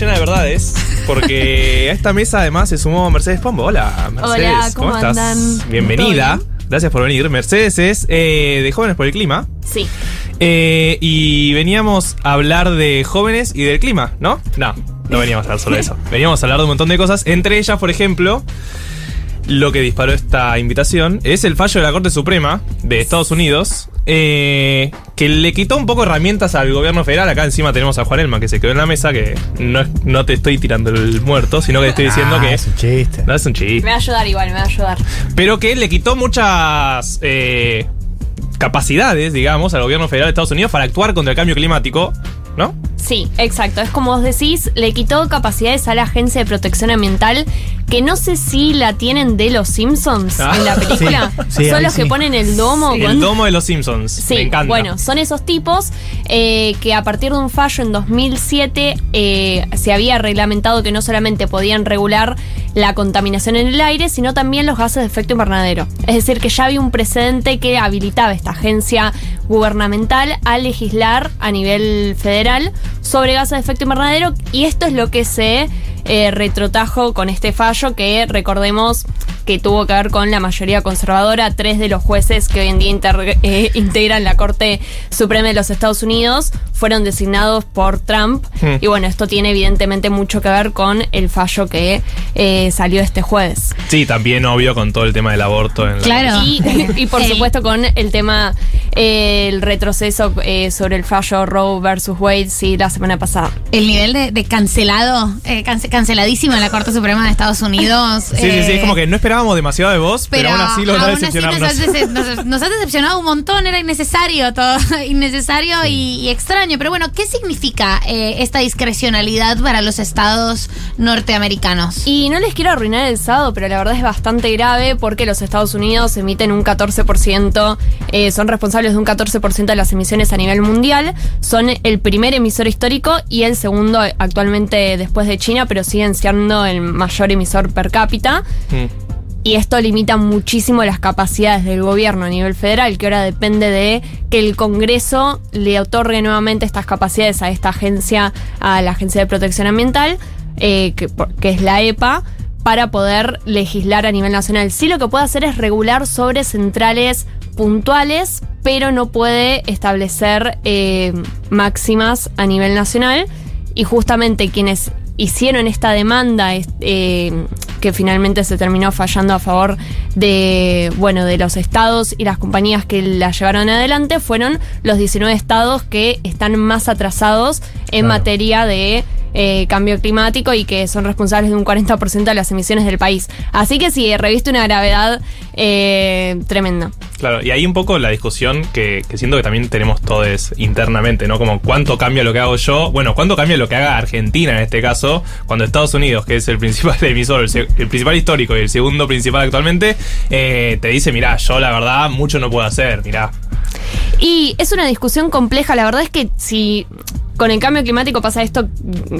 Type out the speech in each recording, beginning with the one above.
llena de verdades, porque a esta mesa además se sumó Mercedes Pombo. Hola, Mercedes. Hola, ¿cómo estás? andan? Bienvenida. ¿Todo Gracias por venir. Mercedes es eh, de Jóvenes por el Clima. Sí. Eh, y veníamos a hablar de jóvenes y del clima, ¿no? No, no veníamos a hablar solo de eso. Veníamos a hablar de un montón de cosas. Entre ellas, por ejemplo, lo que disparó esta invitación es el fallo de la Corte Suprema de Estados Unidos. Eh, que le quitó un poco herramientas al gobierno federal. Acá encima tenemos a Juan Elma que se quedó en la mesa. Que no, es- no te estoy tirando el muerto, sino que te estoy diciendo Ah, que. Es un chiste. No es un chiste. Me va a ayudar igual, me va a ayudar. Pero que le quitó muchas eh, capacidades, digamos, al gobierno federal de Estados Unidos para actuar contra el cambio climático. Sí, exacto. Es como vos decís, le quitó capacidades a la Agencia de Protección Ambiental, que no sé si la tienen de los Simpsons Ah. en la película. Sí, sí, Son los que ponen el domo. El domo de los Simpsons. Sí, Me encanta. bueno, son esos tipos eh, que a partir de un fallo en 2007 eh, se había reglamentado que no solamente podían regular la contaminación en el aire, sino también los gases de efecto invernadero. Es decir, que ya había un precedente que habilitaba esta agencia gubernamental a legislar a nivel federal sobre gases de efecto invernadero y esto es lo que se eh, retrotajo con este fallo que recordemos que tuvo que ver con la mayoría conservadora. Tres de los jueces que hoy en día inter- eh, integran la Corte Suprema de los Estados Unidos fueron designados por Trump. Hmm. Y bueno, esto tiene evidentemente mucho que ver con el fallo que eh, salió este jueves. Sí, también obvio con todo el tema del aborto. En la- Claro. Y, y por supuesto con el tema, eh, el retroceso eh, sobre el fallo Roe versus Wade, sí, la semana pasada. El nivel de, de cancelado, eh, cance- canceladísimo en la Corte Suprema de Estados Unidos. Sí, sí, sí, es como que no esperábamos demasiado de vos, pero, aún así logró aún así nos, has dece- nos- nos has decepcionado un montón, era innecesario todo, innecesario y, y extraño. Pero bueno, ¿qué significa eh, esta discrecionalidad para los estados norteamericanos? Y no les quiero arruinar el sábado, pero la verdad es bastante grave porque los Estados Unidos emiten un 14%, eh, son responsables de un 14% de las emisiones a nivel mundial, son el primer emisor histórico y el segundo actualmente después de China, pero siguen siendo el mayor emisor per cápita. Mm. Y esto limita muchísimo las capacidades del gobierno a nivel federal, que ahora depende de que el Congreso le otorgue nuevamente estas capacidades a esta agencia, a la Agencia de Protección Ambiental, eh, que es la EPA, para poder legislar a nivel nacional. Sí lo que puede hacer es regular sobre centrales puntuales, pero no puede establecer eh, máximas a nivel nacional. Y justamente quienes hicieron esta demanda eh, que finalmente se terminó fallando a favor de bueno de los estados y las compañías que la llevaron adelante fueron los 19 estados que están más atrasados en Claro. materia de eh, cambio climático y que son responsables de un 40% de las emisiones del país. Así que sí, reviste una gravedad eh, tremenda. Claro, y ahí un poco la discusión que, que siento que también tenemos todos internamente, ¿no? Como cuánto cambia lo que hago yo, bueno, cuánto cambia lo que haga Argentina en este caso, cuando Estados Unidos, que es el principal emisor, el principal histórico y el segundo principal actualmente, eh, te dice, mirá, yo la verdad mucho no puedo hacer, mirá. Y es una discusión compleja. La verdad es que si con el cambio climático pasa esto,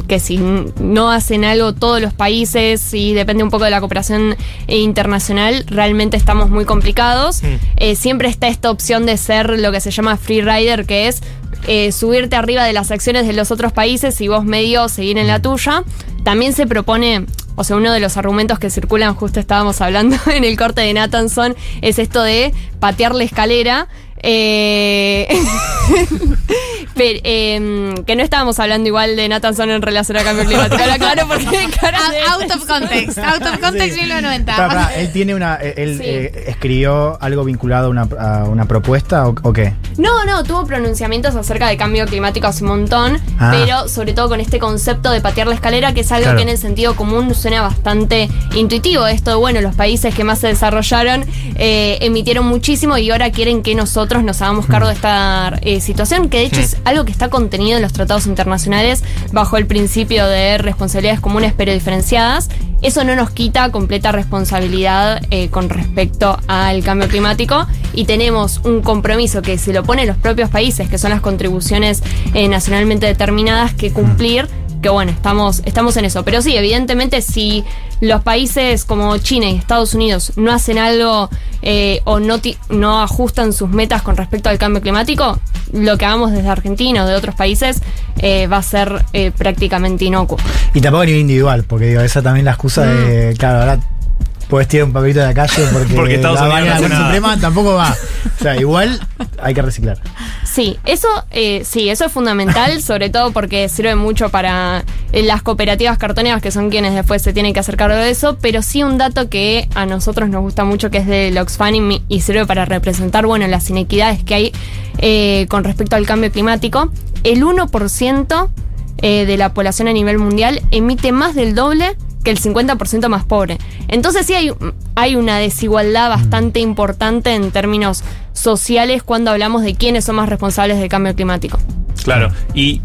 que si no hacen algo todos los países y depende un poco de la cooperación internacional, realmente estamos muy complicados. Mm. Eh, siempre está esta opción de ser lo que se llama free rider, que es eh, subirte arriba de las acciones de los otros países y vos medio seguir en la tuya. También se propone, o sea, uno de los argumentos que circulan, justo estábamos hablando en el corte de Nathanson, es esto de patear la escalera. Eh, pero, em, que no estábamos hablando igual de Nathanson en relación al cambio climático. Ahora, claro, porque cara de- Out of context, out of context Sí. 1990. Pará, pará, él tiene una. Él Sí. eh, escribió algo vinculado a una, a una propuesta o, o qué? No, no, tuvo pronunciamientos acerca de cambio climático hace un montón, Ah. pero sobre todo con este concepto de patear la escalera, que es algo Claro. que en el sentido común suena bastante intuitivo. Esto de, bueno, los países que más se desarrollaron eh, emitieron muchísimo y ahora quieren que nosotros nos hagamos cargo de esta eh, situación, que de hecho es algo que está contenido en los tratados internacionales bajo el principio de responsabilidades comunes pero diferenciadas. Eso no nos quita completa responsabilidad eh, con respecto al cambio climático y tenemos un compromiso que se lo ponen los propios países, que son las contribuciones eh, nacionalmente determinadas, que cumplir. Que bueno, estamos, estamos en eso. Pero sí, evidentemente, si los países como China y Estados Unidos no hacen algo eh, o no, ti- no ajustan sus metas con respecto al cambio climático, lo que hagamos desde Argentina o de otros países eh, va a ser eh, prácticamente inocuo. Y tampoco a nivel individual, porque digo, esa también la excusa de, claro, ahora puedes tirar un papelito de la calle porque, Porque Estados la Unidos no. Suprema tampoco va. O sea, igual hay que reciclar. Sí, eso eh, sí, eso es fundamental, sobre todo porque sirve mucho para eh, las cooperativas cartoneras que son quienes después se tienen que hacer cargo de eso, pero sí un dato que a nosotros nos gusta mucho que es de Oxfam y, y sirve para representar, bueno, las inequidades que hay eh, con respecto al cambio climático. El 1% eh, de la población a nivel mundial emite más del doble que el 50% más pobre. Entonces sí hay, hay una desigualdad bastante importante en términos sociales cuando hablamos de quiénes son más responsables del cambio climático. Claro, y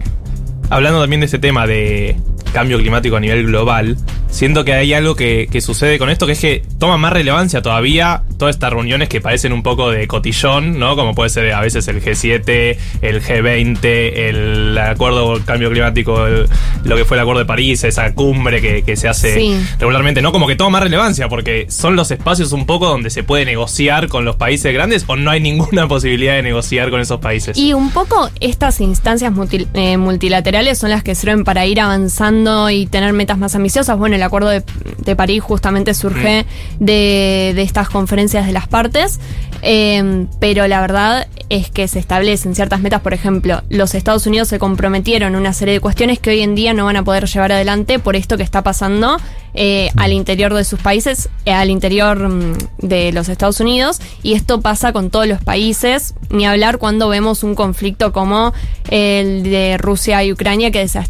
hablando también de ese tema de cambio climático a nivel global, siento que hay algo que, que sucede con esto, que es que toma más relevancia todavía todas estas reuniones que parecen un poco de cotillón, ¿no? Como puede ser a veces el G7, el G20, el acuerdo cambio climático, el- lo que fue el acuerdo de París, esa cumbre que, que se hace Sí. regularmente, ¿no? Como que toma más relevancia, porque son los espacios un poco donde se puede negociar con los países grandes o no hay ninguna posibilidad de negociar con esos países. Y un poco estas instancias multi- eh, multilaterales son las que sirven para ir avanzando y tener metas más ambiciosas. Bueno, el Acuerdo de, de París justamente surge de, de estas conferencias de las partes, eh, pero la verdad es que se establecen ciertas metas. Por ejemplo, los Estados Unidos se comprometieron a una serie de cuestiones que hoy en día no van a poder llevar adelante por esto que está pasando eh, al interior de sus países, eh, al interior mm, de los Estados Unidos, y esto pasa con todos los países, ni hablar cuando vemos un conflicto como el de Rusia y Ucrania que desa-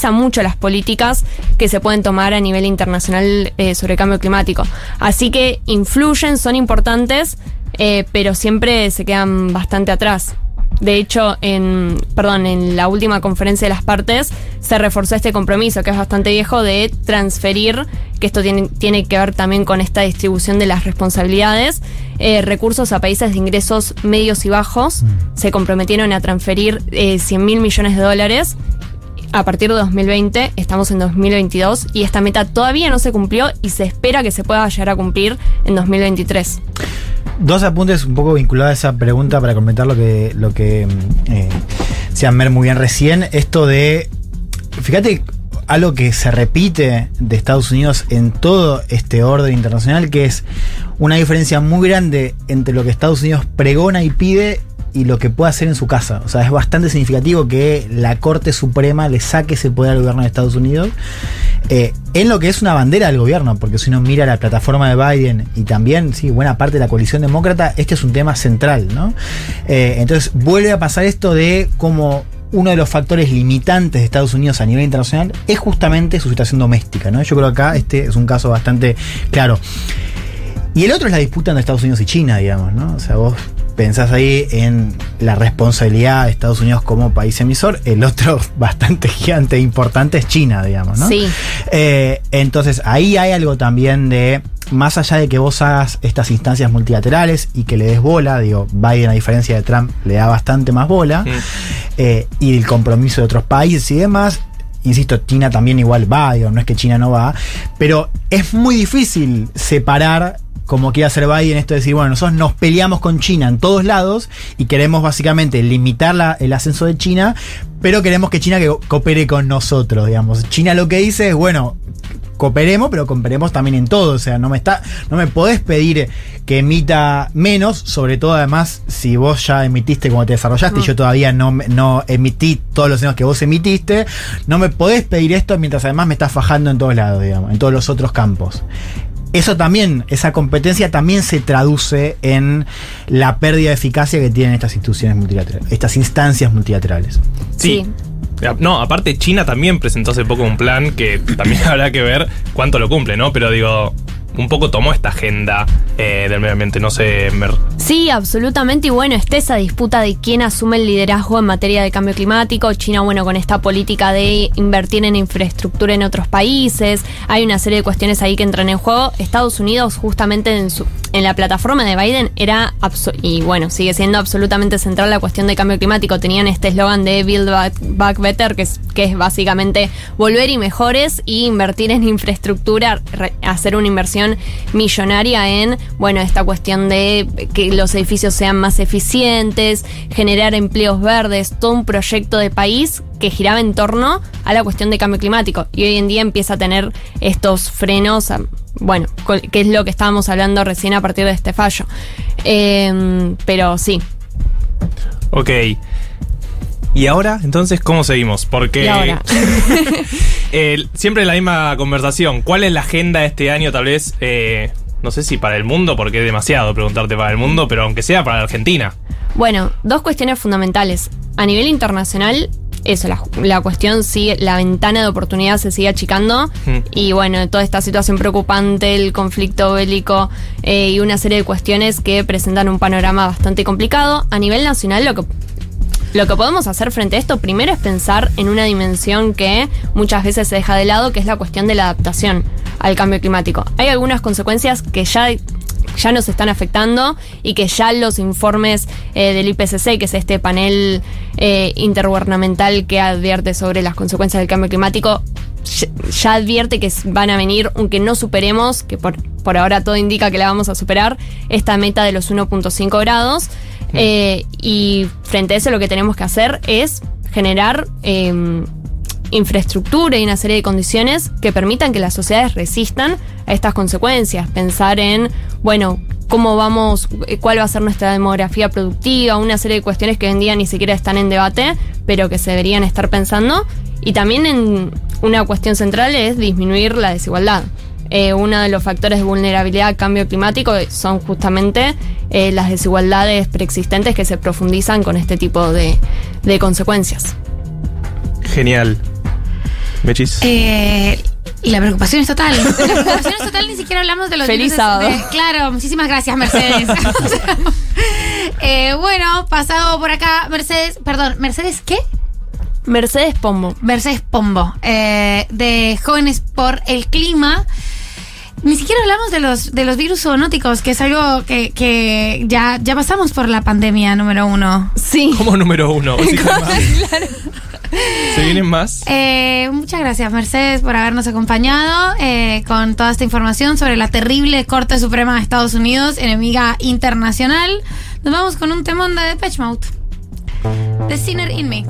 mm, desestabiliza mucho las políticas que se pueden tomar a nivel internacional eh, sobre cambio climático. Así que influyen, son importantes, eh, pero siempre se quedan bastante atrás. De hecho, en, perdón, en la última conferencia de las partes se reforzó este compromiso, que es bastante viejo, de transferir, que esto tiene, tiene que ver también con esta distribución de las responsabilidades, eh, recursos a países de ingresos medios y bajos. Se comprometieron a transferir eh, 100 mil millones de dólares a partir de 2020, estamos en 2022 y esta meta todavía no se cumplió y se espera que se pueda llegar a cumplir en 2023. Dos apuntes un poco vinculados a esa pregunta para comentar lo que, lo que mm, eh, decía Mer muy bien recién. Esto de. Fíjate algo que se repite de Estados Unidos en todo este orden internacional, que es una diferencia muy grande entre lo que Estados Unidos pregona y pide y lo que puede hacer en su casa. O sea, es bastante significativo que la Corte Suprema le saque ese poder al gobierno de Estados Unidos eh, en lo que es una bandera del gobierno, porque si uno mira la plataforma de Biden y también, sí, buena parte de la coalición demócrata, este es un tema central, ¿no? Eh, entonces vuelve a pasar esto de cómo uno de los factores limitantes de Estados Unidos a nivel internacional es justamente su situación doméstica, ¿no? Yo creo que acá este es un caso bastante claro. Y el otro es la disputa entre Estados Unidos y China, digamos, ¿no? O sea, vos pensás ahí en la responsabilidad de Estados Unidos como país emisor, el otro bastante gigante e importante es China, digamos, ¿no? Sí. Eh, entonces, ahí hay algo también de, más allá de que vos hagas estas instancias multilaterales y que le des bola, digo, Biden a diferencia de Trump le da bastante más bola, eh, y el compromiso de otros países y demás. Insisto, China también igual va, digo, no es que China no va, pero es muy difícil separar como quiere hacer Biden esto de decir, bueno, nosotros nos peleamos con China en todos lados y queremos básicamente limitar la- el ascenso de China, pero queremos que China que coopere con nosotros, digamos. China lo que dice es, bueno, cooperemos, pero cooperemos también en todo. O sea, no me está, no me podés pedir que emita menos, sobre todo además si vos ya emitiste como te desarrollaste y yo todavía no, no emití todos los años que vos emitiste, no me podés pedir esto mientras además me estás fajando en todos lados, digamos, en todos los otros campos. Eso también, esa competencia también se traduce en la pérdida de eficacia que tienen estas instituciones multilaterales, estas instancias multilaterales. Sí. No, aparte China también presentó hace poco un plan que también habrá que ver cuánto lo cumple, ¿no? Pero digo, un poco tomó esta agenda eh, del medio ambiente. No sé, Mer. Sí, absolutamente. Y bueno, está esa disputa de quién asume el liderazgo en materia de cambio climático. China, bueno, con esta política de invertir en infraestructura en otros países. Hay una serie de cuestiones ahí que entran en juego. Estados Unidos, justamente en, su, en la plataforma de Biden, era, y bueno, sigue siendo absolutamente central la cuestión de cambio climático. Tenían este eslogan de Build Back, Better, que es, que es básicamente volver y mejores y invertir en infraestructura, hacer una inversión millonaria en, bueno, esta cuestión de que los edificios sean más eficientes, generar empleos verdes, todo un proyecto de país que giraba en torno a la cuestión de cambio climático. Y hoy en día empieza a tener estos frenos, bueno, que es lo que estábamos hablando recién a partir de este fallo. Em, pero sí. Ok. ¿Y ahora? Entonces, ¿cómo seguimos? Porque. ahora? siempre la misma conversación. ¿Cuál es la agenda de este año, tal vez? Eh, no sé si para el mundo, porque es demasiado preguntarte para el mundo, pero aunque sea para la Argentina. Bueno, dos cuestiones fundamentales. A nivel internacional, eso, la, cuestión sigue, la ventana de oportunidad se sigue achicando mm. y bueno, toda esta situación preocupante, el conflicto bélico eh, y una serie de cuestiones que presentan un panorama bastante complicado. A nivel nacional lo que lo que podemos hacer frente a esto primero es pensar en una dimensión que muchas veces se deja de lado, que es la cuestión de la adaptación al cambio climático. Hay algunas consecuencias que ya ya nos están afectando y que ya los informes eh, del IPCC, que es este panel eh, intergubernamental que advierte sobre las consecuencias del cambio climático, ya, advierte que van a venir, aunque no superemos, que por, por ahora todo indica que la vamos a superar, esta meta de los 1.5 grados. Eh, y frente a eso lo que tenemos que hacer es generar em, infraestructura y una serie de condiciones que permitan que las sociedades resistan a estas consecuencias. Pensar en, bueno, cómo vamos, eh, cuál va a ser nuestra demografía productiva, una serie de cuestiones que hoy en día ni siquiera están en debate, pero que se deberían estar pensando. Y también en una cuestión central es disminuir la desigualdad. Eh, uno de los factores de vulnerabilidad al cambio climático son justamente eh, las desigualdades preexistentes que se profundizan con este tipo de, consecuencias. Genial. Mechis. Eh, la preocupación es total. La preocupación es total, ni siquiera hablamos de los Feliz sábado. claro, muchísimas gracias, Mercedes. bueno, pasado por acá, Mercedes, perdón, ¿Mercedes qué? Mercedes Pombo. Mercedes Pombo, de Jóvenes por el Clima. Ni siquiera hablamos de los, de los virus zoonóticos, que es algo que, ya, ya pasamos por la pandemia número uno. Sí. ¿Cómo número uno? ¿Se vienen más? Eh, muchas gracias, Mercedes, por habernos acompañado eh, con toda esta información sobre la terrible Corte Suprema de Estados Unidos, enemiga internacional. Nos vamos con un temón de Depeche Mode. The Sinner in Me.